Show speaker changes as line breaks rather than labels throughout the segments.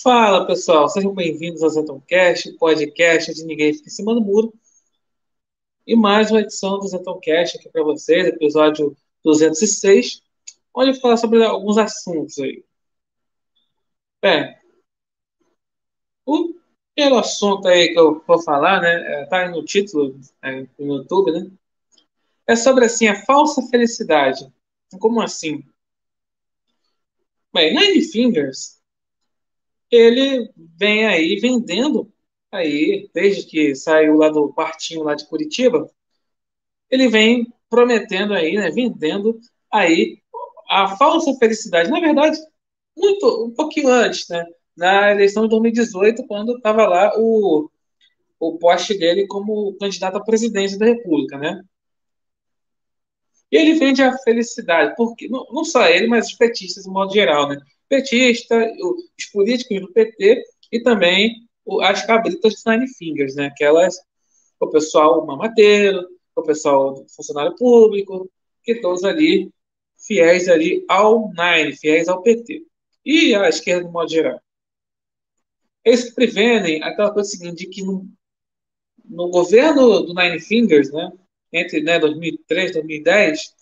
Fala pessoal, sejam bem-vindos ao Zetoncast, podcast de Ninguém Fica em Cima do Muro. E mais uma edição do Zetoncast aqui para vocês, episódio 206, onde falar sobre alguns assuntos aí. Bem, o primeiro assunto aí que eu vou falar, né, é, tá no título é, no YouTube, né, é sobre assim a falsa felicidade. Como assim? Bem, Nine Fingers ele vem aí vendendo aí, desde que saiu lá do quartinho lá de Curitiba, ele vem prometendo aí, né, vendendo aí a falsa felicidade. Na verdade, muito, um pouquinho antes, né, na eleição de 2018, quando estava lá o, o poste dele como candidato à presidência da República, né? E ele vende a felicidade, porque não, não só ele, mas os petistas de modo geral, né? Petista, os políticos do PT e também as cabritas de Nine Fingers, né? Aquelas, o pessoal mamateiro, o pessoal funcionário público, que todos ali fiéis ali ao Nine, fiéis ao PT. E à esquerda, de modo geral. Eles prevêem aquela coisa seguinte, de que no, no governo do Nine Fingers, né, entre né, 2003 e 2010,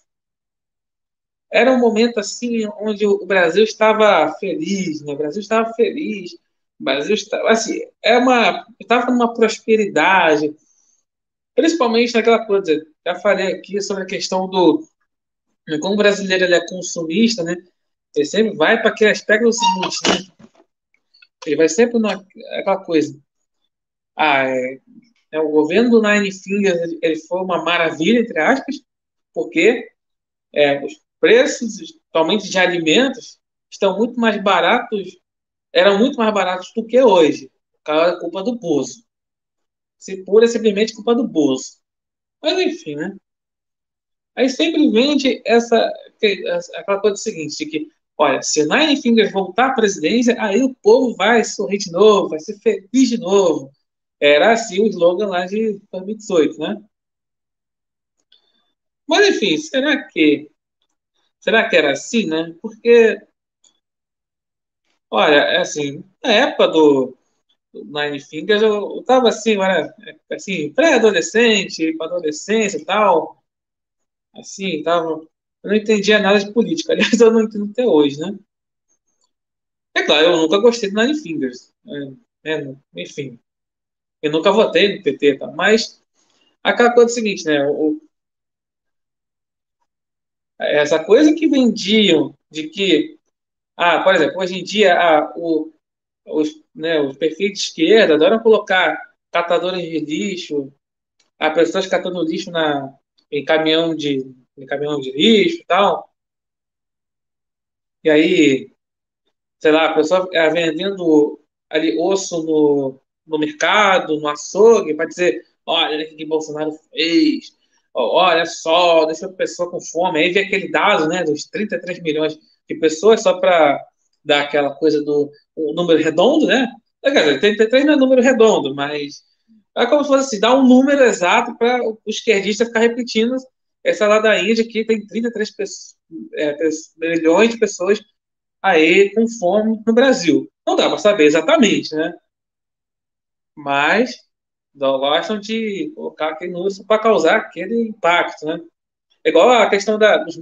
era um momento assim onde o Brasil estava feliz, né? O Brasil estava feliz, o Brasil estava assim, é uma estava numa prosperidade, principalmente naquela coisa. Já falei aqui sobre a questão do como o brasileiro ele é consumista, né? Ele sempre vai para aquele aspecto do seguinte, né? Ele vai sempre naquela coisa. Ah, é, é, o governo do Nine Fingers ele foi uma maravilha entre aspas, porque é, os preços, atualmente de alimentos, estão muito mais baratos, eram muito mais baratos do que hoje. É culpa do bolso. Se pura é simplesmente culpa do bolso. Mas enfim, né? Aí sempre vende essa, aquela coisa seguinte, de que, olha, se Nine Fingers voltar à presidência, aí o povo vai sorrir de novo, vai ser feliz de novo. Era assim o slogan lá de 2018, né? Mas enfim, será que Será que era assim, né? Porque, olha, é assim, na época do, Nine Fingers, eu, eu tava assim, era, assim, pré-adolescente, para adolescência e tal, assim, tava, eu não entendia nada de política, aliás, eu não entendo até hoje, né? É claro, eu nunca gostei do Nine Fingers, é, é, enfim, eu nunca votei no PT, tá? Mas aquela coisa é o seguinte, né? O, essa coisa que vendiam de que, ah, por exemplo, hoje em dia ah, o, os, né, os perfis de esquerda adoram colocar catadores de lixo, ah, pessoas catando lixo na, em caminhão de, em caminhão de lixo e tal. E aí, sei lá, a pessoa ah, vendendo ali osso no, no mercado, no açougue, para dizer, olha o que Bolsonaro fez, olha só, deixa a pessoa com fome. Aí vem aquele dado, né, dos 33 milhões de pessoas, só para dar aquela coisa do um número redondo, né? Quer dizer, 33 não é número redondo, mas é como se fosse assim, dar um número exato para o esquerdista ficar repetindo essa ladainha de que tem 33 é, milhões de pessoas aí com fome no Brasil. Não dá para saber exatamente, né? Mas não gostam de colocar aquele número para causar aquele impacto, né? É igual a questão da, das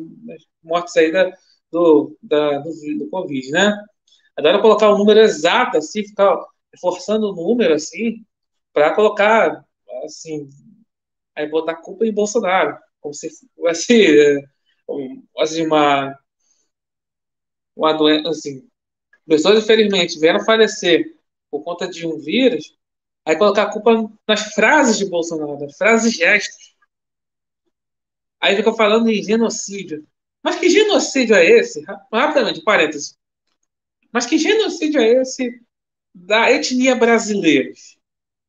mortes aí da, do, da, do, do Covid, né? Adora colocar o número exato, assim, ficar forçando o número, assim, para colocar, assim, aí botar culpa em Bolsonaro, como se fosse, assim, uma, uma doença, assim, pessoas, infelizmente, vieram falecer por conta de um vírus, Aí colocar a culpa nas frases de Bolsonaro, nas frases gestos. Aí fica falando em genocídio. Mas que genocídio é esse? Rapidamente, parênteses. Mas que genocídio é esse da etnia brasileira?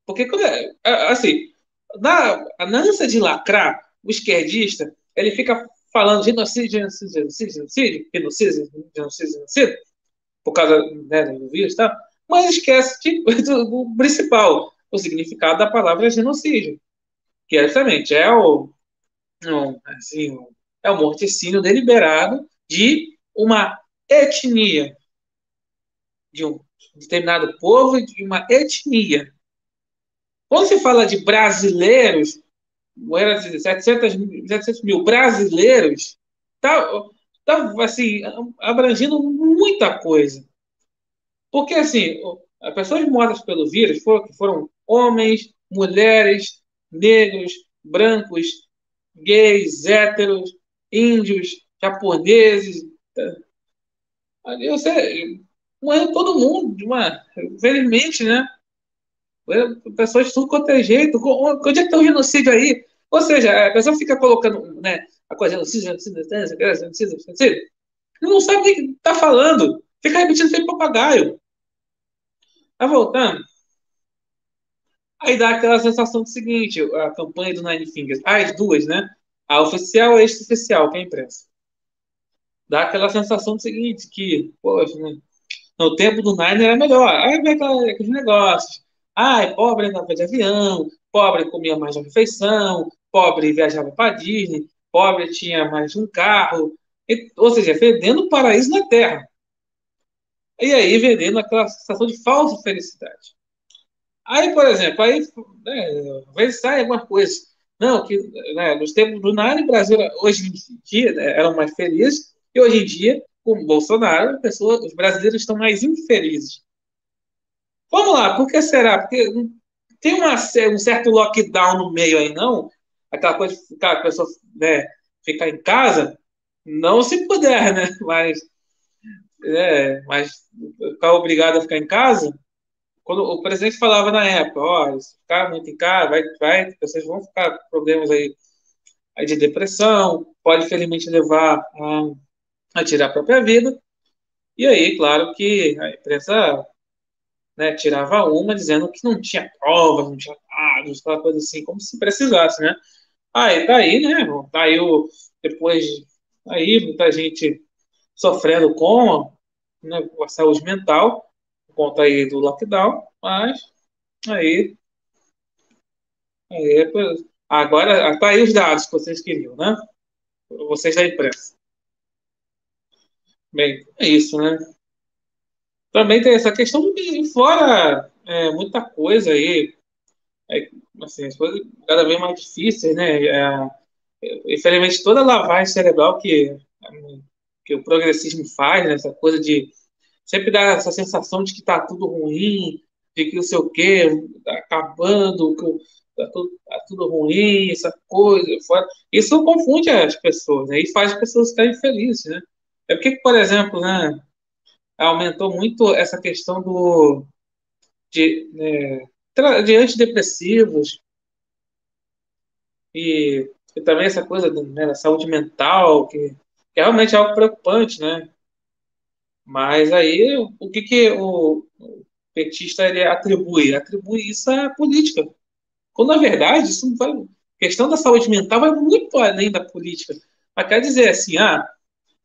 Porque, é, é, assim, na, na ânsia de lacrar, o esquerdista, ele fica falando genocídio, genocídio, genocídio, genocídio, genocídio, genocídio, genocídio, por causa né, do vírus e tal mas esquece de, do, do, principal, o significado da palavra genocídio, que é justamente é o, assim, é o morticínio deliberado de uma etnia. de um determinado povo, de uma etnia. Quando se fala de brasileiros, era de 700, 700 mil brasileiros, tá, tá assim, abrangendo muita coisa. Porque, assim, as pessoas mortas pelo vírus foram, foram homens, mulheres, negros, brancos, gays, héteros, índios, japoneses. Ali você morreu todo mundo, de uma, infelizmente, né? Pessoas de tudo quanto é jeito. Onde é que está o genocídio aí? Ou seja, a pessoa fica colocando né, a coisa genocídio, genocídio, genocídio, genocídio, genocídio. Não sabe o que está falando. Fica repetindo feito papagaio. Tá voltando. Aí dá aquela sensação do seguinte, a campanha do Nine Fingers, as duas, né? A oficial e a extra-oficial, que é imprensa. Dá aquela sensação do seguinte, que, poxa, né? no tempo do Nine era melhor. Aí vem aqueles negócios. Ai, pobre andava de avião, pobre comia mais de refeição, pobre viajava para Disney, pobre tinha mais de um carro. Ou seja, vendendo o paraíso na Terra. E aí vendendo aquela sensação de falsa felicidade. Aí, por exemplo, aí né, às vezes sai alguma coisa. Não, que né, nos tempos do Nari, o Brasil hoje em dia né, eram mais felizes, e hoje em dia, com Bolsonaro, pessoa, os brasileiros estão mais infelizes. Vamos lá, por que será? Porque tem uma, um certo lockdown no meio aí, não? Aquela coisa de ficar, a pessoa né, ficar em casa, não se puder, né? Mas, é, mas ficar obrigado a ficar em casa, quando o presidente falava na época, ó, oh, ficar muito em casa, vai, vai, vocês vão ficar com problemas aí, aí de depressão, pode felizmente levar a, a tirar a própria vida. E aí, claro que a imprensa né, tirava uma dizendo que não tinha provas, não tinha dados, aquela coisa assim, como se precisasse, né? Aí tá aí, né? Tá aí o, depois, aí muita gente sofrendo com, né, a saúde mental, conta aí do lockdown, mas aí, aí agora tá aí os dados que vocês queriam, né? Vocês da imprensa. Bem, é isso, né? Também tem essa questão de fora é, muita coisa aí, é, assim, as coisas cada vez mais difíceis, né? É, infelizmente toda lavagem cerebral que, que o progressismo faz, né? essa coisa de sempre dá essa sensação de que está tudo ruim, de que não sei o quê, está acabando, que está tudo, tá tudo ruim, essa coisa. Fora. Isso confunde as pessoas, né? E faz as pessoas ficarem felizes, né? É porque, por exemplo, né, aumentou muito essa questão do de, né, de antidepressivos e, e, também essa coisa né, da saúde mental, que, que é realmente algo preocupante, né? Mas aí, o que, que o petista ele atribui? Atribui isso à política. Quando, na verdade, isso não vai... A questão da saúde mental vai muito além da política. Mas quer dizer assim, ah,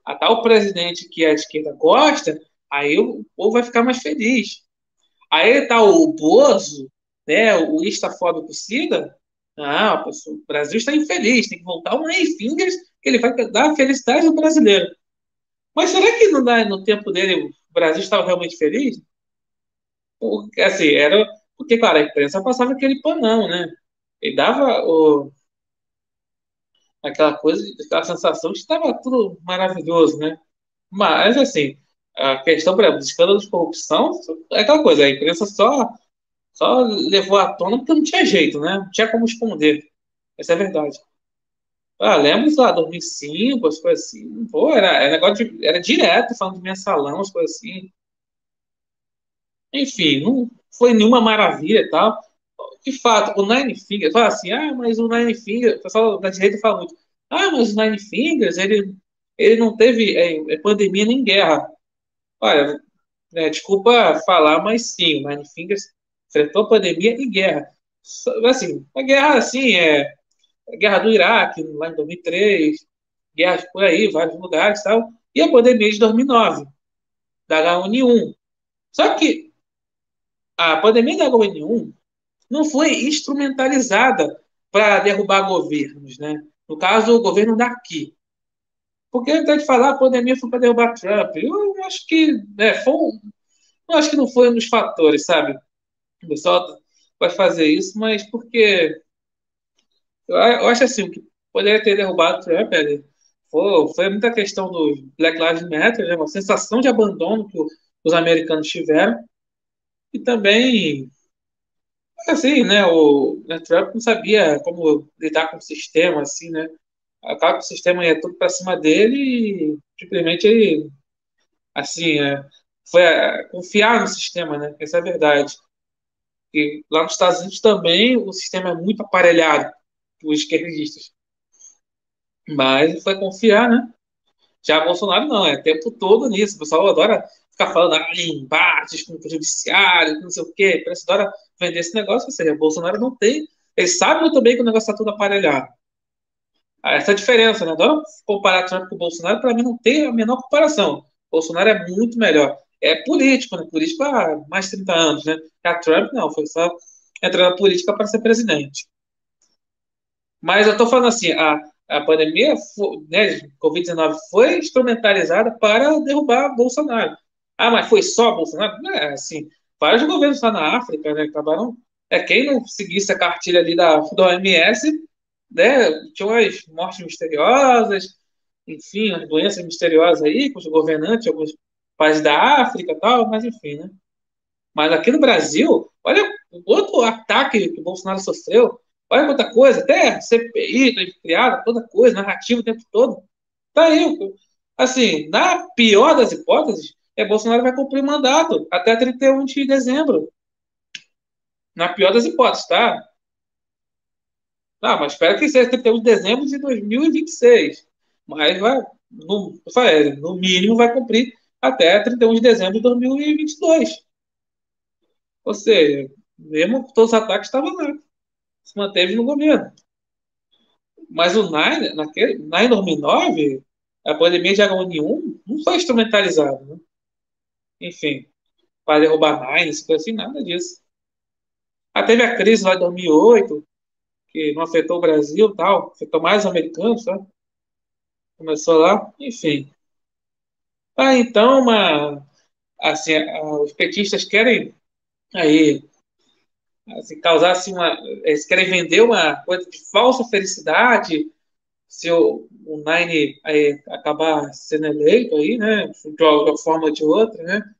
a tal presidente que a esquerda gosta, aí o povo vai ficar mais feliz. Aí tá o Bozo, né, o istafóbico Cida, ah, o Brasil está infeliz, tem que voltar o Ney Fingers, ele vai dar felicidade do brasileiro. Mas será que dá, no tempo dele o Brasil estava realmente feliz? Porque, assim, era. Porque, claro, a imprensa passava aquele panão, né? E dava o, aquela coisa, aquela sensação de que estava tudo maravilhoso, né? Mas, assim, a questão, por exemplo, escândalos de corrupção é aquela coisa, a imprensa só, só levou à tona porque não tinha jeito, né? Não tinha como esconder. Essa é a verdade. Ah, lembro, lá, 2005, as coisas assim. Pô, era, era negócio de, era direto falando de mensalão, as coisas assim. Enfim, não foi nenhuma maravilha e tal. De fato, o Nine Fingers, fala assim, ah, mas o Nine Fingers, o pessoal da direita fala muito, ah, mas o Nine Fingers, ele, ele não teve é, é pandemia nem guerra. Olha, né, desculpa falar, mas sim, o Nine Fingers enfrentou pandemia e guerra. Assim, a guerra, assim, é guerra do Iraque, lá em 2003, guerras por aí, vários lugares e tal, e a pandemia de 2009, da H1N1. Só que a pandemia da H1N1 não foi instrumentalizada para derrubar governos, né? No caso, o governo daqui. Porque antes de falar, a pandemia foi para derrubar Trump. Eu acho que né, foi, eu acho que não foi um dos fatores, sabe? O pessoal vai fazer isso, mas porque eu, eu acho assim, o que poderia ter derrubado o Trump ele, foi, foi muita questão do Black Lives Matter, né? uma sensação de abandono que os americanos tiveram, e também, assim, né, o né, Trump não sabia como lidar com o sistema, assim, né? Acaba que o sistema ia tudo para cima dele e simplesmente ele, assim, é, foi é, confiar no sistema, né? Essa é a verdade. E lá nos Estados Unidos também o sistema é muito aparelhado por esquerdistas. Mas foi confiar, né? Já Bolsonaro não, é o tempo todo nisso. O pessoal adora ficar falando ah, embates com o judiciário, não sei o quê. Parece que adora vender esse negócio. Ou seja, Bolsonaro não tem. Ele sabe muito bem que o negócio está tudo aparelhado. Ah, essa é a diferença, né? Adoro comparar Trump com o Bolsonaro, para mim não tem a menor comparação. Bolsonaro é muito melhor. É político, né? Político há mais de 30 anos, né? A Trump não, foi só entrar na política para ser presidente. Mas eu estou falando assim, a, a pandemia, né, Covid-19 foi instrumentalizada para derrubar Bolsonaro. Ah, mas foi só Bolsonaro? É assim. Vários governos lá na África, né, acabaram. É quem não seguisse a cartilha ali da, da OMS, né, tinha umas mortes misteriosas, enfim, as doenças misteriosas aí, com os governantes, alguns países da África tal, mas enfim, né. Mas aqui no Brasil, olha o outro ataque que o Bolsonaro sofreu, olha quanta coisa, até CPI, tá criada, toda coisa, narrativa o tempo todo. Tá aí, assim, na pior das hipóteses, é Bolsonaro vai cumprir o mandato até 31 de dezembro. Na pior das hipóteses, tá? Tá, mas espero que seja 31 de dezembro de 2026. Mas vai, no, falei, no mínimo, vai cumprir até 31 de dezembro de 2022. Ou seja, mesmo todos os ataques estavam lá. Se manteve no governo. Mas o Nine, naquele, Nine 2009, a pandemia de H1N1 não foi instrumentalizada. Né? enfim, para derrubar Mines, assim, nada disso. Ah, teve a crise lá de 2008, que não afetou o Brasil tal, afetou mais os americanos, sabe? Começou lá, enfim. Ah, então, uma, assim, os petistas querem aí causar assim, uma. Eles querem vender uma coisa de falsa felicidade se o, o Nine aí, acabar sendo eleito aí, né? De uma forma ou de outra, né?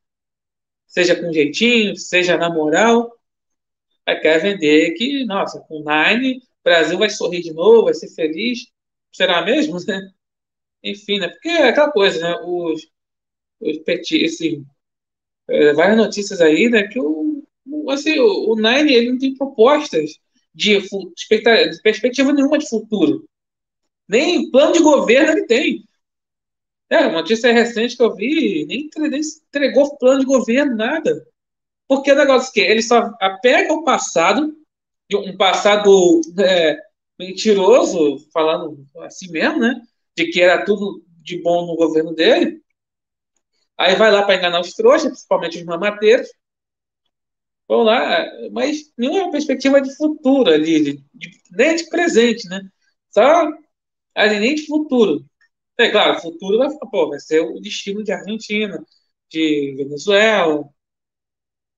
seja com jeitinho, seja na moral, aí quer vender que, nossa, com Nine, o Brasil vai sorrir de novo, vai ser feliz. Será mesmo, né? Enfim, né? Porque é aquela coisa, né? Os, os petit, assim, é, várias notícias aí, né? Que o, assim, o, o Nine, ele não tem propostas de, de perspectiva nenhuma de futuro. Nem plano de governo ele tem. É, uma notícia recente que eu vi, nem, entregou plano de governo, nada. Porque o negócio que ele só apega o passado, um passado é, mentiroso, falando assim mesmo, né? De que era tudo de bom no governo dele. Aí vai lá para enganar os trouxas, principalmente os mamateiros. Vão lá, mas nenhuma perspectiva de futuro ali, de, nem de presente, né? Só ali, nem de futuro. É claro, futuro vai, pô, vai ser o destino de Argentina, de Venezuela,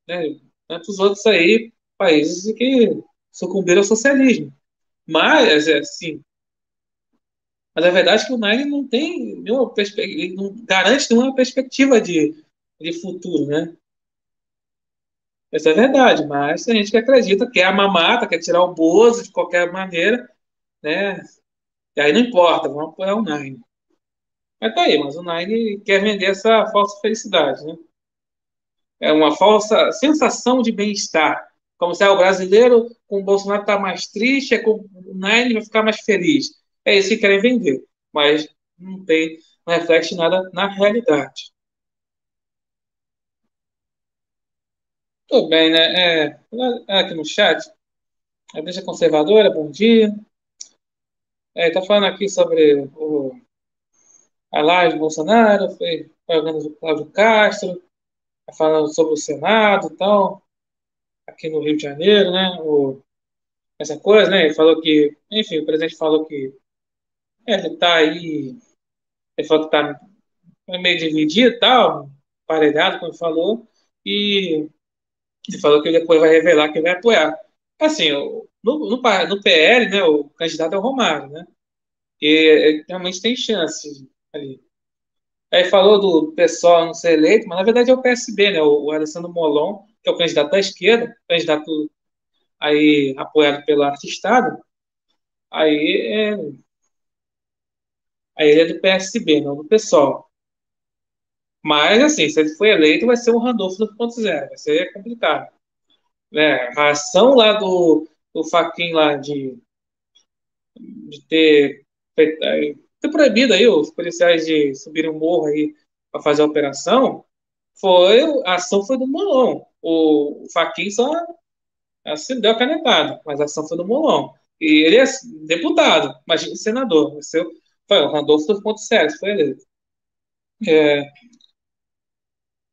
né, tantos outros aí, países que sucumbiram ao socialismo. Mas, é, assim, mas a verdade é que o Nine não tem nenhuma perspectiva, não garante nenhuma perspectiva de, de futuro, né? Essa é verdade, mas tem gente que acredita, quer a mamata, quer tirar o Bozo de qualquer maneira, né? E aí não importa, vamos apoiar o Nine. Mas tá aí, mas o Nine quer vender essa falsa felicidade, né? É uma falsa sensação de bem-estar. Como se ah, o brasileiro com o Bolsonaro está mais triste, é com o Nine vai ficar mais feliz. É isso que querem vender. Mas não tem, não reflete nada na realidade. Tudo bem, né? É, é aqui no chat. A Deixa Conservadora, bom dia. É, tá falando aqui sobre o a live do Bolsonaro, foi jogando o Cláudio Castro, tá falando sobre o Senado e tal, aqui no Rio de Janeiro, né? O, essa coisa, né? Ele falou que, enfim, o presidente falou que ele está aí, ele falou que está meio dividido e tal, paredado, como falou, e, e falou que depois vai revelar que vai apoiar. Assim, no, no, no PL, né, o candidato é o Romário, né? E realmente tem chance ali. Aí falou do pessoal não ser eleito, mas na verdade é o PSB, né? O, Alessandro Molon, que é o candidato da esquerda, candidato aí apoiado pela Arte Estado. Aí é, aí ele é do PSB, não do PSOL. Mas, assim, se ele for eleito, vai ser um Randolfo 2.0, vai ser complicado. Né? A ação lá do, do Faquin lá de, de ter, ter proibido aí os policiais de subirem um morro aí para fazer a operação, foi, a ação foi do Molon. O, o Faquin só assim, deu a canetada, mas a ação foi do Molon. E ele é deputado, imagina senador. Vai ser, foi o Randolfo 2.0, foi eleito. É,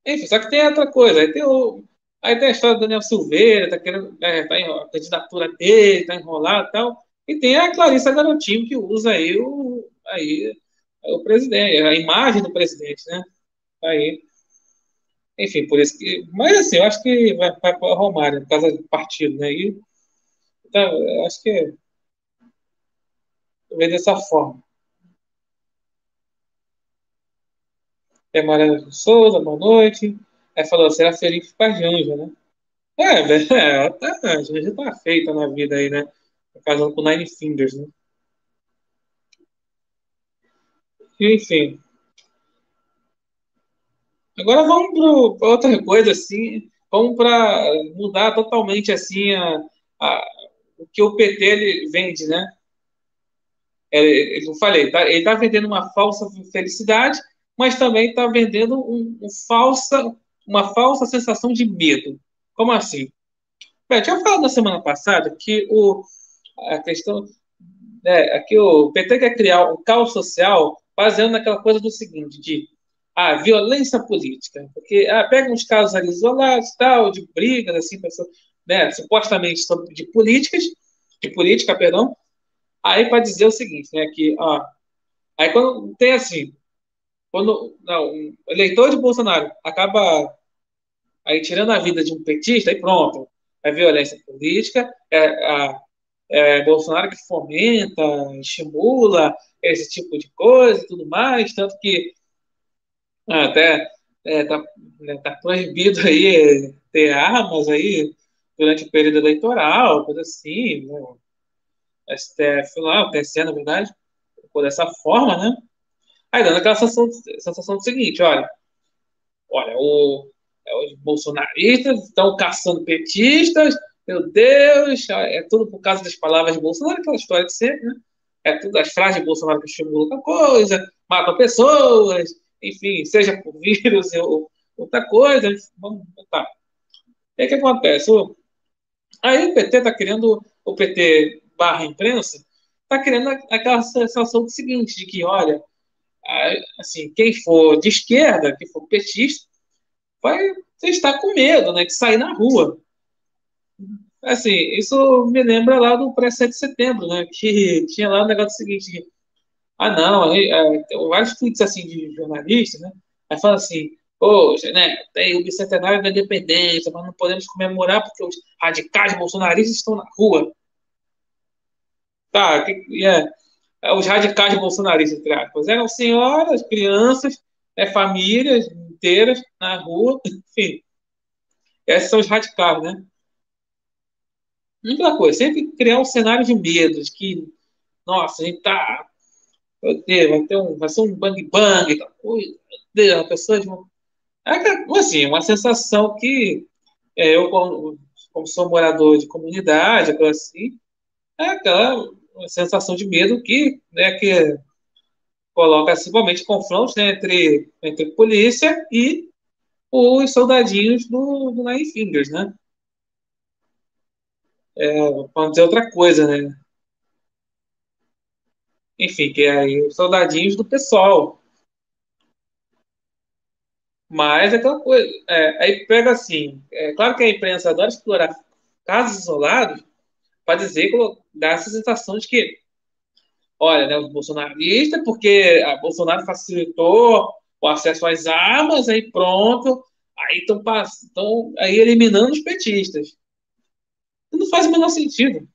enfim, só que tem outra coisa. Aí tem, o, aí tem a história do Daniel Silveira, tá querendo, é, tá a candidatura dele, tá enrolado e tal. E tem a Clarissa Garotinho, que usa aí o, aí, o presidente, a imagem do presidente, né? Aí. Enfim, por isso que. Mas assim, eu acho que vai, vai para Romário, por causa do partido, né? E, então, acho que. Vejo dessa forma. É Mariana Souza, boa noite. Aí falou, será Felipe Pajanja, né? É, é, tá, a Janja tá feita na vida aí, né? Tá casando com Nine Fingers, né? Enfim. Agora vamos para outra coisa, assim. Vamos para mudar totalmente, assim, a, a, o que o PT ele vende, né? Ele, eu falei, tá, ele está vendendo uma falsa felicidade mas também está vendendo um, um, falsa, uma falsa sensação de medo. Como assim? Eu tinha falado na semana passada que o, a questão. É, aqui o PT quer criar um caos social baseando naquela coisa do seguinte, de a ah, violência política. Porque ah, pega uns casos ali isolados, tal, de brigas, assim, pessoas, né, supostamente de políticas, de política, perdão, aí para dizer o seguinte, né, que, ó, aí quando tem assim, quando não, um eleitor de Bolsonaro acaba aí tirando a vida de um petista, aí pronto, é violência política, é, a, é Bolsonaro que fomenta, estimula esse tipo de coisa e tudo mais, tanto que até é, tá, né, tá proibido aí ter armas aí durante o período eleitoral, coisa assim, né? STF lá, o TSE, na verdade, por dessa forma, né? Aí dando aquela sensação, sensação do seguinte, olha, olha, o, é, os bolsonaristas estão caçando petistas, meu Deus, é tudo por causa das palavras de Bolsonaro, aquela história de sempre, né? É tudo as frases de Bolsonaro que estimulam outra coisa, matam pessoas, enfim, seja por vírus ou outra coisa, vamos tá. E o que acontece? O, aí o PT está querendo, o PT barra imprensa, está querendo aquela sensação do seguinte, de que, olha, assim, quem for de esquerda, quem for petista, vai estar com medo, né, de sair na rua. Assim, isso me lembra lá do pré-7 de setembro, né, que tinha lá o negócio seguinte, ah, não, aí, é, vários tweets, assim, de jornalistas, né, aí fala assim, poxa, né, tem o bicentenário da independência, mas não podemos comemorar porque os radicais bolsonaristas estão na rua. Tá, que, é, é, os radicais bolsonaristas, entre aspas. Eram senhoras, crianças, é, famílias inteiras na rua, enfim. Esses são os radicais, né? Única coisa, sempre criar um cenário de medo, de que, nossa, a gente tá. Meu Deus, vai, ter um, vai ser um bang bang, meu Deus, a pessoa de uma. É, assim, uma sensação que é, eu, como, como, sou morador de comunidade, assim, é aquela uma sensação de medo que, né, que coloca principalmente confrontos né, entre, entre polícia e os soldadinhos do, do Nine Fingers, né? É, vamos dizer outra coisa, né? Enfim, que é aí os soldadinhos do pessoal. Mas é aquela coisa. É, aí pega assim. É claro que a imprensa adora explorar casos isolados para dizer, dar essa sensação de que, olha, né, os bolsonaristas, porque a Bolsonaro facilitou o acesso às armas, aí pronto, Aí estão aí eliminando os petistas. Não faz o menor sentido.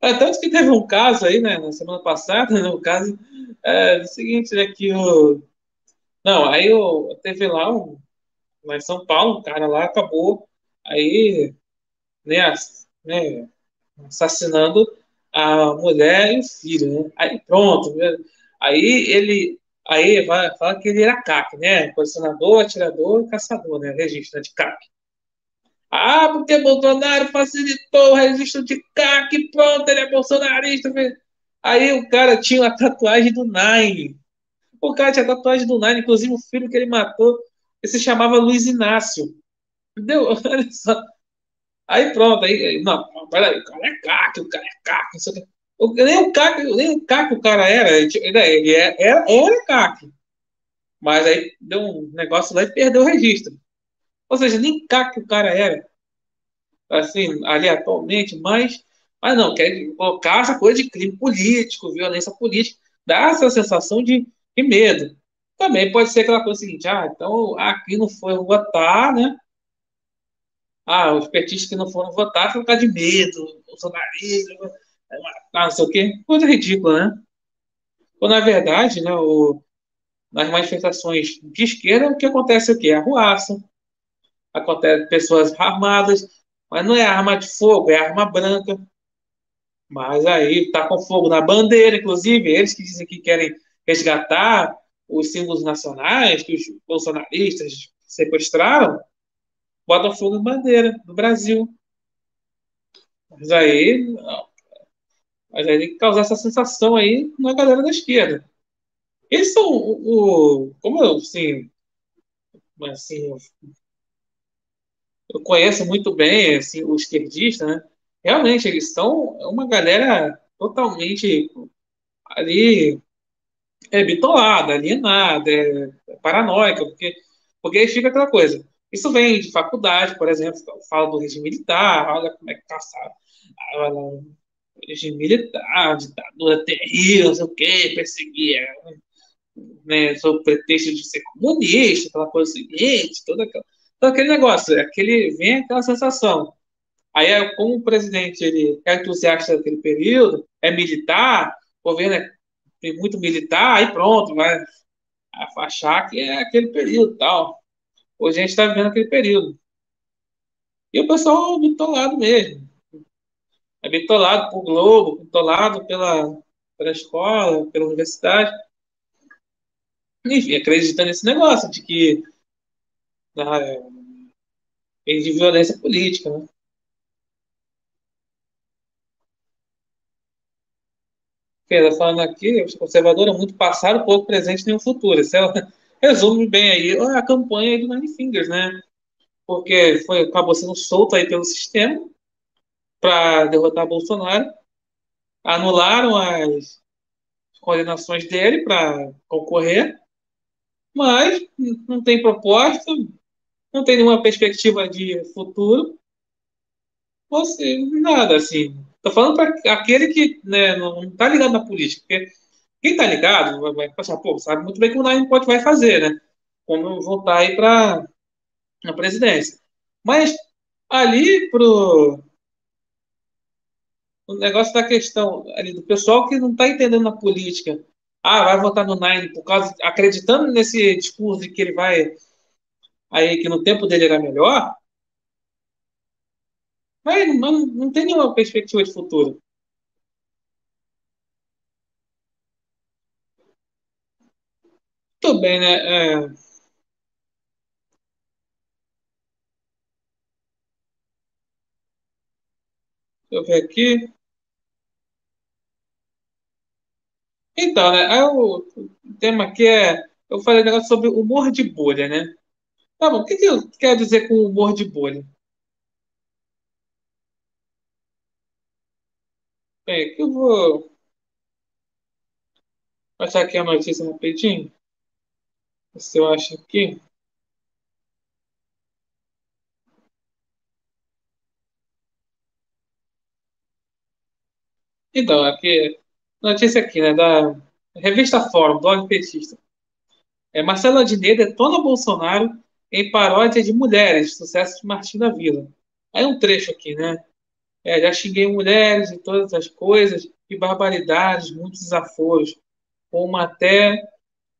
É, tanto que teve um caso aí, né, na semana passada, né, o caso é o seguinte, né, que o... Não, aí o, teve lá, um, lá em São Paulo, um cara lá acabou aí, né, né assassinando a mulher e o filho, né? Aí pronto, né? aí ele aí vai falar que ele era CAC, né? Colecionador, atirador, caçador, né? Registro de CAC. Ah, porque Bolsonaro facilitou o registro de CAC, pronto, ele é bolsonarista. Aí o cara tinha a tatuagem do Nine. O cara tinha tatuagem do Nine, inclusive o filho que ele matou, ele se chamava Luiz Inácio. Entendeu? Olha só. Aí pronto, aí, não, peraí, o cara é CAC, o cara é CAC, nem o CAC, nem o CAC o cara era, ele, ele era, era, era CAC. Mas aí deu um negócio lá e perdeu o registro. Ou seja, nem CAC o cara era, assim, ali atualmente, mas, mas não, quer colocar essa coisa de crime político, violência política, dá essa sensação de, de medo. Também pode ser aquela coisa seguinte, ah, então aqui não foi votar, né? Ah, os petistas que não foram votar vão ficar de medo, bolsonarismo, ah, não sei o quê. Coisa ridícula, né? Quando, na verdade, né, o, nas manifestações de esquerda, o que acontece é o quê? A ruaça, acontece pessoas armadas, mas não é arma de fogo, é arma branca. Mas aí tá com fogo na bandeira, inclusive, eles que dizem que querem resgatar os símbolos nacionais que os bolsonaristas sequestraram, botam fogo na bandeira do Brasil. Mas aí, mas aí tem que causar essa sensação aí na galera da esquerda. Eles são o, o como eu, assim, assim, eu conheço muito bem assim, o esquerdista, né? Realmente, eles são uma galera totalmente ali é bitolada, alienada, é, é paranoica, porque, porque aí fica aquela coisa. Isso vem de faculdade, por exemplo, fala do regime militar, olha como é que passaram. Tá, regime militar, ditadura terrível, não sei o quê, perseguia, né, sob pretexto de ser comunista, aquela coisa seguinte, toda aquela então, aquele negócio, aquele, vem aquela sensação. Aí, como o presidente ele é entusiasta daquele período, é militar, o governo é, tem muito militar, aí pronto, vai achar que é aquele período tal. Hoje a gente está vivendo aquele período. E o pessoal é bitolado mesmo. É bitolado por Globo, bitolado pela, pela escola, pela universidade. Enfim, acreditando nesse negócio de que é, de violência política, né? Pedro, falando aqui, o conservador é muito passado, pouco presente nem o futuro. Isso é, resume bem aí a campanha do Nine Fingers, né? Porque foi, acabou sendo solto aí pelo sistema para derrotar Bolsonaro. Anularam as coordenações dele para concorrer, mas não tem proposta, não tem nenhuma perspectiva de futuro, você, nada, assim. Tô falando para aquele que né, não está ligado na política, porque quem está ligado vai, vai pensar, pô, sabe muito bem que o Naim pode vai fazer, né? Como voltar aí para a presidência. Mas ali pro o negócio da questão ali do pessoal que não está entendendo na política, ah, vai votar no Nine por causa acreditando nesse discurso de que ele vai aí que no tempo dele era melhor, mas não, não tem nenhuma perspectiva de futuro. Tudo bem, né? É... Deixa eu ver aqui. Então, né? Aí o, tema aqui é. Eu falei um negócio sobre humor de bolha, né? Tá bom, o que, que eu quero dizer com humor de bolha? É, que eu vou achar aqui a notícia rapidinho. Se eu acho aqui. Então, aqui, notícia aqui, né, da revista Fórum, blog petista. É, Marcelo Adnet detona Bolsonaro em paródia de mulheres, sucesso de Martim da Vila. Aí um trecho aqui, né? É, já xinguei mulheres e todas as coisas, que barbaridades, muitos desaforos. Uma até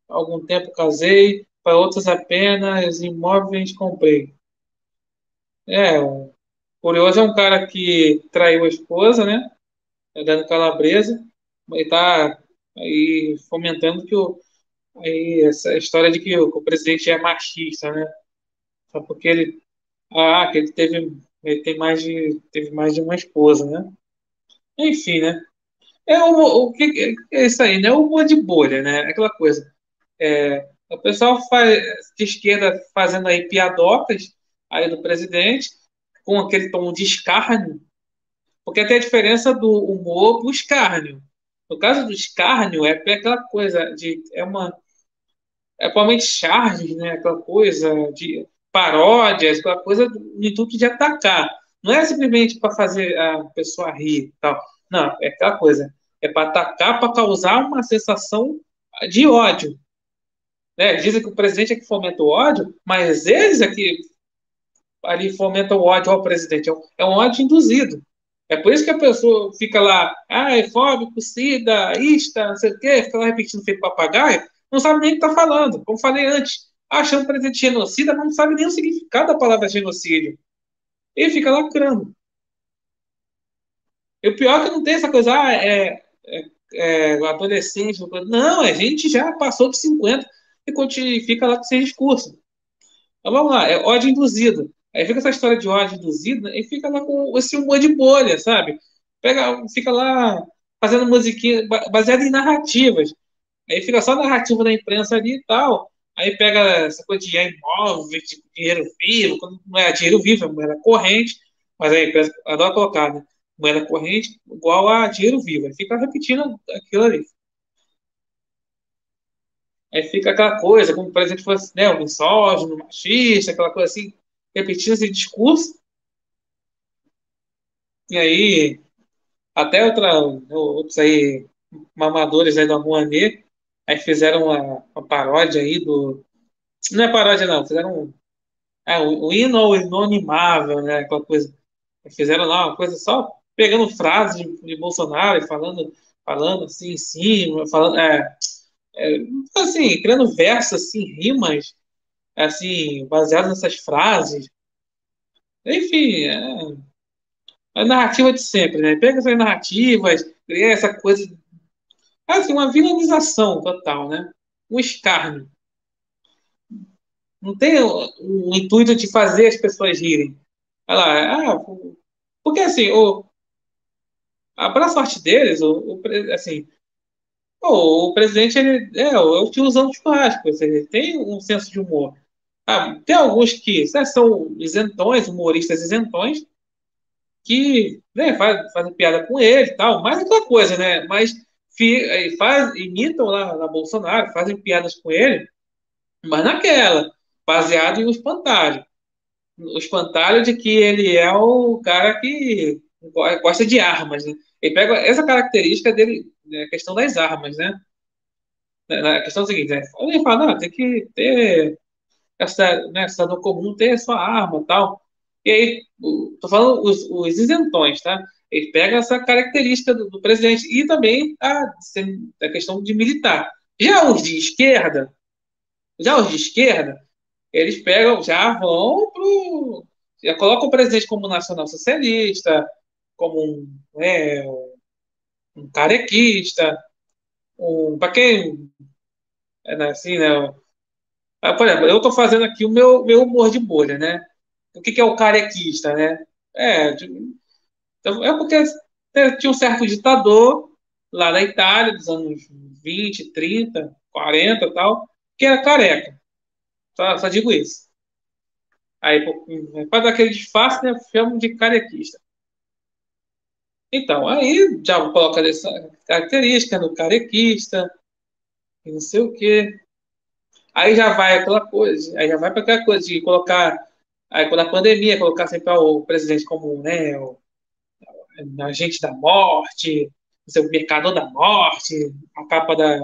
algum tempo casei, para outras apenas imóveis comprei. É, o Curioso é um cara que traiu a esposa, né? Tá dando calabresa, e tá aí fomentando que o, aí essa história de que o, o presidente é machista, né? Só porque ele, ah, que ele teve, ele tem mais de, teve mais de uma esposa, né? Enfim, né? É o, o que é isso aí, né? O humor de bolha, né? Aquela coisa. É, o pessoal faz, de esquerda fazendo aí piadocas aí do presidente com aquele tom de escárnio, porque tem a diferença do humor para o escárnio. No caso do escárnio, é aquela coisa de. É uma. É provavelmente charges, né? Aquela coisa de paródias, aquela coisa do intuito de atacar. Não é simplesmente para fazer a pessoa rir tal. Não, é aquela coisa. É para atacar, para causar uma sensação de ódio. Né? Dizem que o presidente é que fomenta o ódio, mas eles é que ali fomentam o ódio ao presidente. É um ódio induzido. É por isso que a pessoa fica lá, ah, é fóbico, sida, ista, não sei o quê, fica lá repetindo feito papagaio, não sabe nem o que está falando. Como falei antes, achando o presidente genocida, mas não sabe nem o significado da palavra genocídio. Ele fica lacrando. E o pior é que não tem essa coisa, ah, é, é, é adolescente, não, a gente já passou de 50 e fica lá com esse discurso. Então vamos lá, é ódio induzido. Aí fica essa história de ódio induzido e fica lá com esse humor de bolha, sabe? Pega, fica lá fazendo musiquinha baseada em narrativas. Aí fica só narrativa da imprensa ali e tal. Aí pega essa coisa de imóvel, de dinheiro vivo, quando não é dinheiro vivo, é moeda corrente, mas a empresa adora colocar, né? Moeda corrente igual a dinheiro vivo. Aí fica repetindo aquilo ali. Aí fica aquela coisa, como por exemplo fosse né, um misógino, machista, aquela coisa assim, repetindo esse discurso. E aí, até outra, outros aí, mamadores aí do Rouanet, aí fizeram uma, uma, paródia aí do. Não é paródia, não, fizeram um, é, o, o hino ao inonimável, né? Aquela coisa. Fizeram lá uma coisa só pegando frases de, de Bolsonaro e falando, falando assim em cima, falando. É, é, assim, criando versos, assim, rimas assim, baseado nessas frases. Enfim, é, a narrativa de sempre, né? Pega essas narrativas, cria essa coisa. Assim, uma vilanização total, né? Um escárnio. Não tem o, o intuito de fazer as pessoas rirem. Lá, ah, porque assim, o, a boa sorte deles, o, o, assim, o, o presidente ele, é, é o tiozão do churrasco, ele tem um senso de humor. Ah, tem alguns que né, são isentões, humoristas isentões, que né, fazem, piada com ele e tal, mas é aquela coisa, né? Mas faz, imitam lá na Bolsonaro, fazem piadas com ele, mas naquela, baseado em um espantalho. O espantalho de que ele é o cara que gosta de armas, né? Ele pega essa característica dele, né, a questão das armas, né? A questão é a seguinte, né? Ele fala, não, tem que ter essa, né, cidadão comum ter a sua arma tal. E aí, tô falando os, os isentões, tá? Ele pega essa característica do, do presidente e também a, a questão de militar. Já os de esquerda, já os de esquerda, eles pegam, já vão pro. Já colocam o presidente como nacional socialista, como um, né, um carequista, um, para quem é né, assim, né, ah, por exemplo, eu estou fazendo aqui o meu, meu humor de bolha, né? O que, que é o carequista, né? É, então, é porque tinha um certo ditador lá na Itália, dos anos 20, 30, 40 e tal, que era careca. Só, só digo isso. Aí, para dar aquele disfarce, né, chamam de carequista. Então, aí já coloca essa característica no carequista, e não sei o quê. Aí já vai aquela coisa, aí já vai para aquela coisa de colocar, aí quando a pandemia, colocar sempre o presidente como né, o, agente da morte, o mercador da morte, a capa da,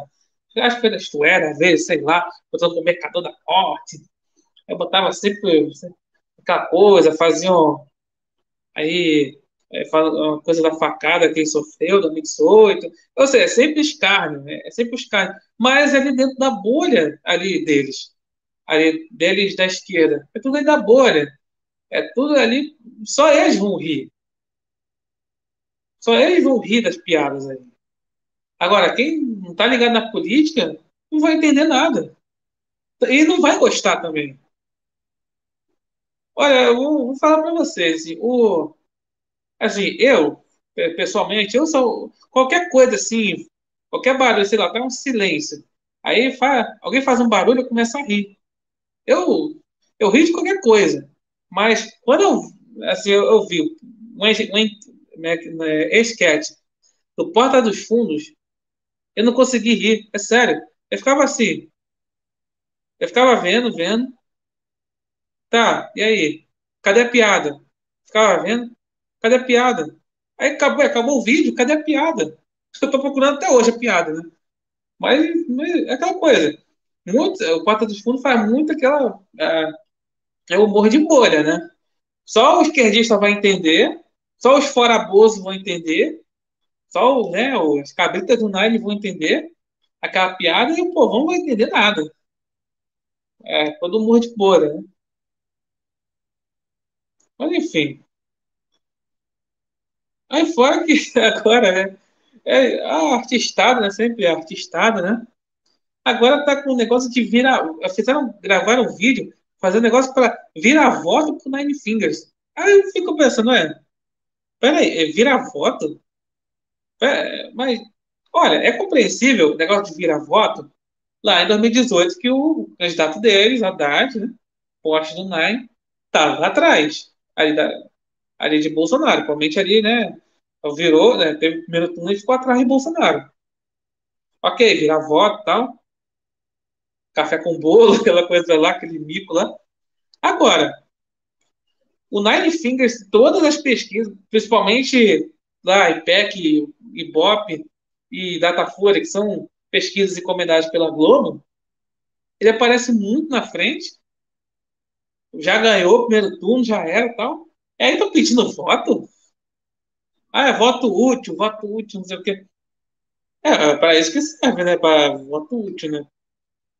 acho que foi da às vezes, sei lá, botando o mercador da morte. Eu botava sempre aquela coisa, faziam aí é, uma coisa da facada que ele sofreu, 2018. Ou seja, é sempre escárnio, né? é sempre escárnio. Mas é ali dentro da bolha ali deles, ali deles da esquerda. É tudo aí da bolha. É tudo ali, só eles vão rir. Só eles vão rir das piadas aí. Agora, quem não tá ligado na política não vai entender nada. E não vai gostar também. Olha, eu vou, vou falar para vocês. Assim, o, assim, eu, pessoalmente, eu sou. Qualquer coisa assim, qualquer barulho, sei lá, tá um silêncio. Aí faz, alguém faz um barulho, eu começo a rir. Eu, eu rio de qualquer coisa. Mas quando eu, assim, eu, eu vi um, um, né, né, sketch do Porta dos Fundos, eu não consegui rir, é sério. Eu ficava assim. Eu ficava vendo, vendo. Tá, e aí? Cadê a piada? Ficava vendo. Cadê a piada? Aí acabou, acabou o vídeo, cadê a piada? Eu tô procurando até hoje a piada, né? Mas, mas é aquela coisa. Muito, o Porta dos Fundos faz muito aquela. É, é humor de bolha, né? Só o esquerdista vai entender, só os forabosos vão entender, só o, né, os cabritas do Nile vão entender aquela piada e o povão não vai entender nada. É, todo humor de bolha, né? Mas enfim. Aí fora que agora, né? É, a artistada, né? Sempre a artistada, né? Agora tá com o negócio de virar. Fizeram, gravaram um vídeo fazendo negócio para virar voto pro Nine Fingers. Aí eu fico pensando, é. Peraí, é virar voto? mas, olha, é compreensível o negócio de virar voto lá em 2018 que o candidato deles, Haddad, né? Poste do Nine, estava atrás ali, da, ali de Bolsonaro. Provavelmente ali, né? Virou, né, teve o primeiro turno e ficou atrás de Bolsonaro. Ok, virar voto e tal. Café com bolo, aquela coisa lá, aquele mico lá. Agora, o Nine Fingers, todas as pesquisas, principalmente lá, IPEC, IBOP e Datafolha, que são pesquisas encomendadas pela Globo, ele aparece muito na frente já ganhou o primeiro turno, já era tal. E aí estão pedindo voto? Ah, é voto útil, voto útil, não sei o quê. É, é para isso que serve, né? Para voto útil, né?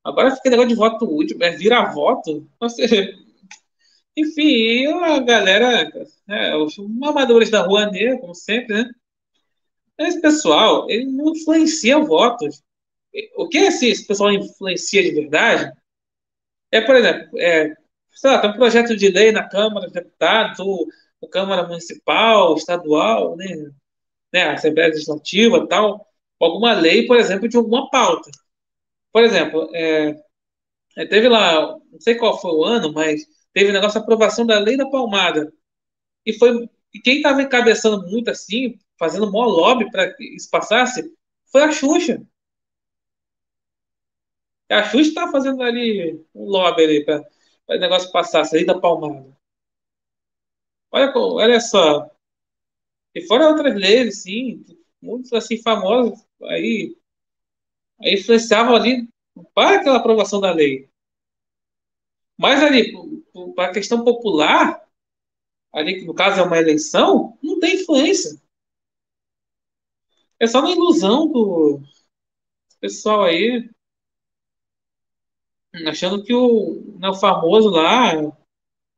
Agora fica negócio de voto útil, é vira voto. Você... Enfim, a galera, né, os mamadores da rua negra, como sempre, né? Esse pessoal, ele não influencia votos. O que esse pessoal influencia de verdade é, por exemplo, é, sei lá, tem um projeto de lei na Câmara dos Deputados, ou, Câmara Municipal, Estadual, né, né, Assembleia Legislativa tal, alguma lei, por exemplo, de alguma pauta. Por exemplo, é, é, teve lá, não sei qual foi o ano, mas teve o negócio de aprovação da lei da palmada. E foi e quem estava encabeçando muito assim, fazendo maior lobby para que isso passasse, foi a Xuxa. A Xuxa está fazendo ali um lobby ali para o negócio passar, sair da palmada. Olha, olha só. E fora outras leis, sim, muitos assim famosos aí, aí influenciavam ali para aquela aprovação da lei. Mas ali, para a questão popular, ali que no caso é uma eleição, não tem influência. É só na ilusão do pessoal aí achando que o, né, o famoso lá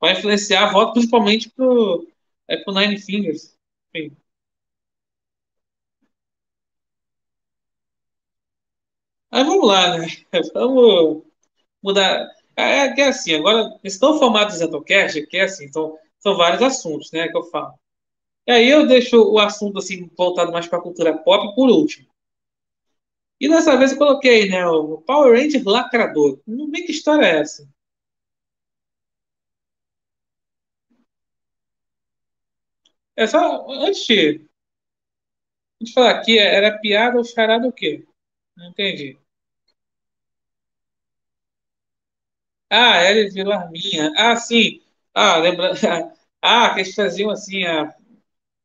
vai influenciar a voto principalmente pro, é, pro Nine Fingers. Enfim. Aí vamos lá, né? Vamos mudar. É, é que é assim, agora, estão formados em Zetocast, que é assim, então, são vários assuntos, né, que eu falo. E aí eu deixo o assunto, assim, voltado mais para a cultura pop por último. E dessa vez eu coloquei, né, o Power Ranger lacrador. Não vi que história é essa. É só, antes de, antes de falar aqui, era piada ou charada o quê? Não entendi. Ah, ele virou arminha. Ah, sim. Ah, lembra. Ah, que eles faziam assim, a,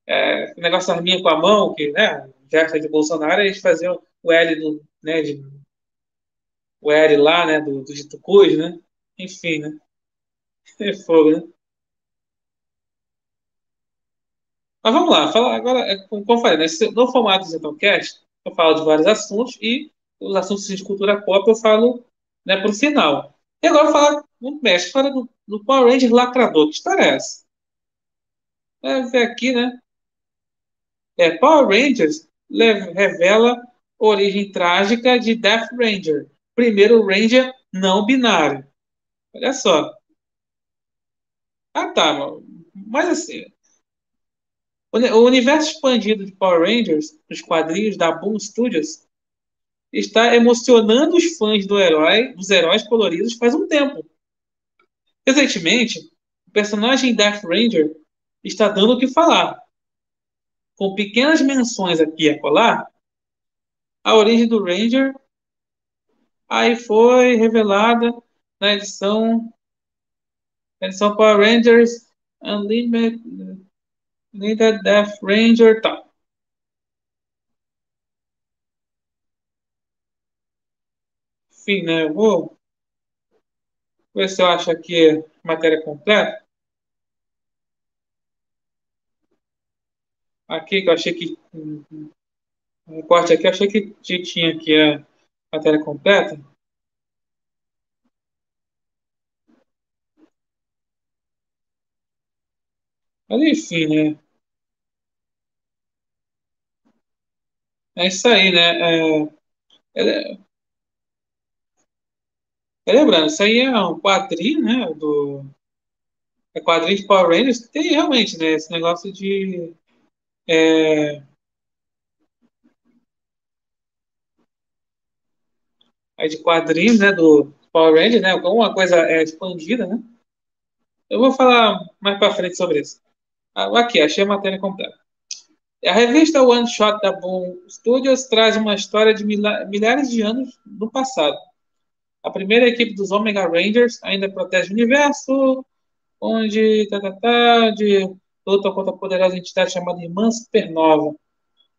é, negócio arminha com a mão, que, né, gesto de Bolsonaro, eles faziam o L do, né, de, o Eri lá, né, do, do Dito né? Enfim, né? É fogo, né? Mas vamos lá, fala agora, é, como eu falei, né, no formato do Zetoncast, eu falo de vários assuntos e os assuntos de cultura pop eu falo né, para final. E agora eu falar, vamos mestre, fala do, do Power Ranger lacrador. Que história é essa? É, ver aqui, né? É, Power Rangers revela origem trágica de Death Ranger, primeiro Ranger não binário. Olha só. Ah, tá. Mas assim, o universo expandido de Power Rangers, nos quadrinhos da Boom Studios, está emocionando os fãs do herói, dos heróis coloridos faz um tempo. Recentemente, o personagem Death Ranger está dando o que falar. Com pequenas menções aqui e acolá, a origem do Ranger aí foi revelada na edição, na edição Power Rangers Unlimited, Death Ranger, tá. Enfim, né, eu vou ver se eu acho aqui matéria completa. Aqui que eu achei que um corte aqui, achei que tinha aqui a matéria completa. Mas enfim, né? É isso aí, né? É, é, lembrando, isso aí é um quadrinho, né? Do, é quadrinho de Power Rangers que tem realmente, né? Esse negócio de. É, é de quadrinhos, né? Do Power Rangers, né? Uma coisa é expandida, né? Eu vou falar mais para frente sobre isso. Ah, aqui, achei a matéria completa. A revista One Shot da Boom Studios traz uma história de milhares de anos no passado. A primeira equipe dos Omega Rangers ainda protege o universo, onde tá, tá, tá, de luta contra a poderosa entidade chamada Irmã Supernova,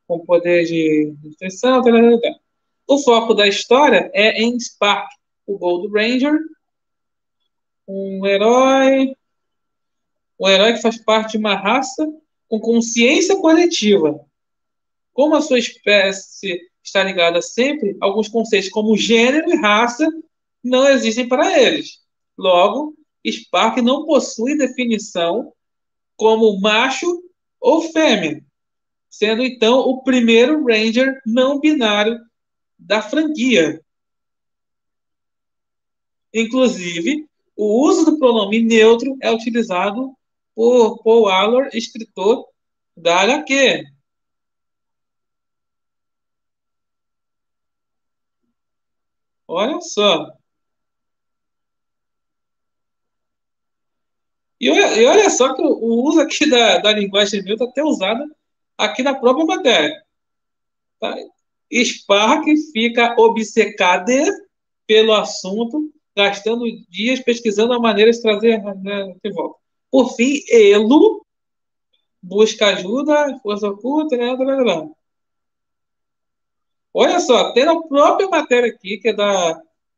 com poder de destruição. Tá, tá, tá, tá. O foco da história é em Spark, o Gold Ranger, um herói, um herói que faz parte de uma raça com consciência coletiva. Como a sua espécie está ligada sempre, alguns conceitos como gênero e raça não existem para eles. Logo, Spark não possui definição como macho ou fêmea, sendo então o primeiro Ranger não binário da franquia. Inclusive, o uso do pronome neutro é utilizado por Paul Allor, escritor da HQ. Olha só. E olha, e olha só que o, uso aqui da, da linguagem neutra até usada aqui na própria matéria. Tá? Spark fica obcecado pelo assunto, gastando dias pesquisando a maneira de trazer né, de volta. Por fim, Elo busca ajuda, força oculta, né, blá, blá. Olha só, tem a própria matéria aqui, que é da,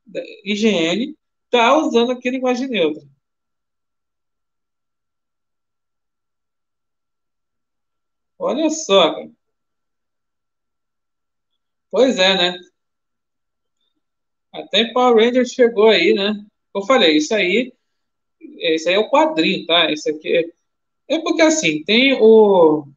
da IGN, tá usando aqui linguagem neutra. Olha só, cara. Pois é, né? Até Power Rangers chegou aí, né? Eu falei, isso aí, isso aí é o quadrinho, tá? Isso aqui é, é porque assim, tem o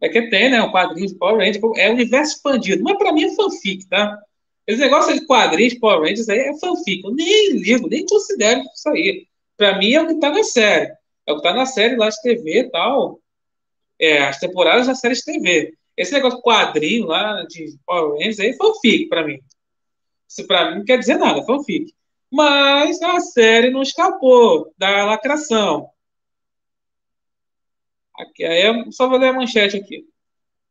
é que tem, né, o quadrinho de Power Rangers, é universo expandido, mas para mim é fanfic, tá? Esse negócio de quadrinhos de Power Rangers aí é fanfic, eu nem ligo, nem considero isso aí. Para mim é o que tá na série. É o que tá na série lá de TV e tal. É, as temporadas da série de TV. Esse negócio quadrinho lá de Power Rangers aí é fanfic para mim. Isso para mim não quer dizer nada, fanfic. Mas a série não escapou da lacração. Aqui, aí só vou ler a manchete aqui.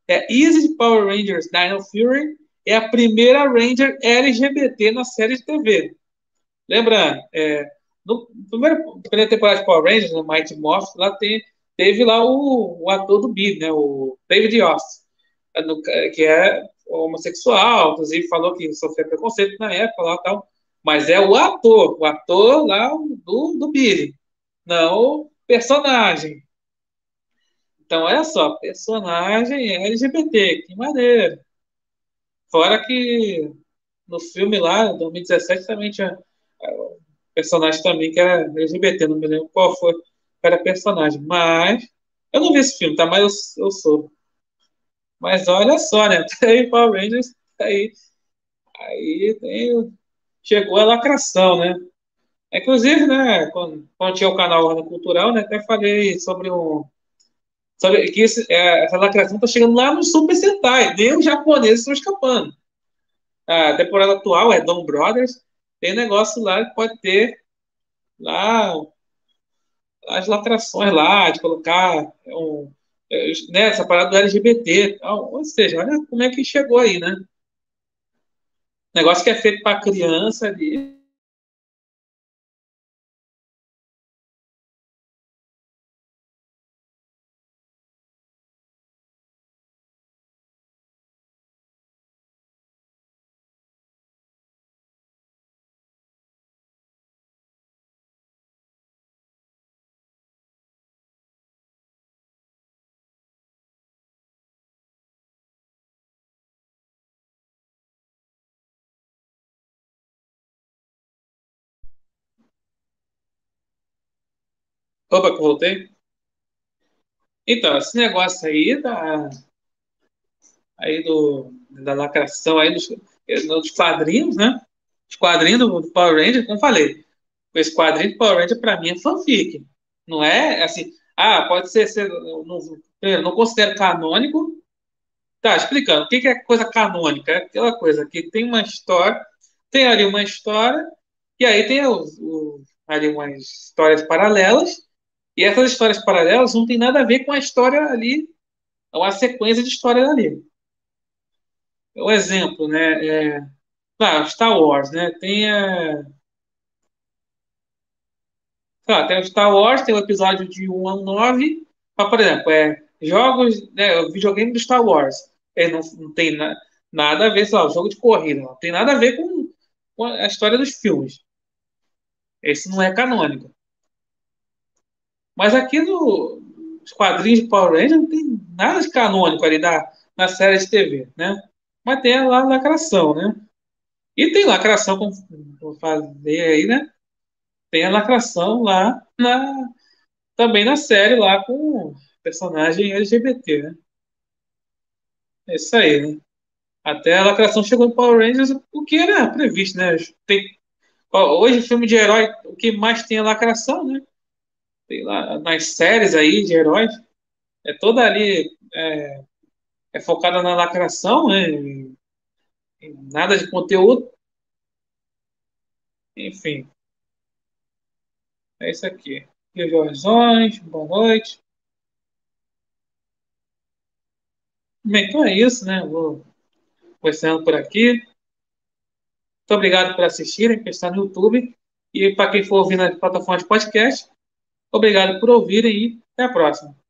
É Easy Power Rangers Dino Fury é a primeira Ranger LGBT na série de TV. Lembrando, é, no primeiro, primeira temporada de Power Rangers, no Mighty Morph, lá tem, teve lá o, o ator do Bid, né, o David Yost, que é homossexual, inclusive falou que sofreu preconceito na época lá tal. Mas é o ator, o ator lá do, do Billy, não o personagem. Então, olha só, personagem LGBT, que maneiro. Fora que no filme lá, 2017, também tinha personagem também que era LGBT, não me lembro qual foi, era personagem. Mas eu não vi esse filme, tá? Mas eu, eu sou. Mas olha só, né? Aí Power Rangers, aí. Aí tem, chegou a lacração, né? Inclusive, né, quando, quando tinha o canal Ana Cultural, né, até falei sobre um. Sobre que esse, é, essa lacração tá chegando lá no Super Sentai, nem os japoneses estão escapando. A temporada atual é Dom Brothers, tem negócio lá que pode ter lá as lacrações lá, de colocar um, né, essa parada do LGBT. Ou seja, olha como é que chegou aí, né? Negócio que é feito para criança ali. Opa, que eu voltei. Então, esse negócio aí da, aí do, da lacração aí dos, dos quadrinhos, né? Os quadrinhos do Power Ranger, como falei, esse quadrinho do Power Ranger para mim é fanfic. Não é assim, ah, pode ser, ser não, primeiro, não considero canônico. Tá, explicando. O que é coisa canônica? É aquela coisa que tem uma história, tem ali uma história, e aí tem ali umas histórias paralelas, e essas histórias paralelas não tem nada a ver com a história ali, é uma sequência de histórias ali. Um exemplo, né? É, claro, Star Wars, né? Tem a. Tá, tem o Star Wars, tem o episódio de 1 a 9. Mas, por exemplo, é, jogos, né, o videogame do Star Wars. Ele não, não tem na, nada a ver, sei lá, o jogo de corrida. Não tem nada a ver com, com a história dos filmes. Esse não é canônico. Mas aqui no quadrinhos de Power Rangers não tem nada de canônico ali da, na série de TV, né? Mas tem lá a lacração, né? E tem lacração, como eu falei aí, né? Tem a lacração lá na, também na série lá com personagem LGBT, né? É isso aí, né? Até a lacração chegou no Power Rangers, o que era previsto, né? Tem, hoje, filme de herói, o que mais tem é lacração, né? Tem lá, nas séries aí de heróis, é toda ali é, é focada na lacração, né? nada de conteúdo. Enfim. É isso aqui. Horizões, boa noite. Bem, então é isso, né? Vou conversando por aqui. Muito obrigado por assistirem, quem está no YouTube. E para quem for ouvir na plataforma de podcast, obrigado por ouvirem e até a próxima.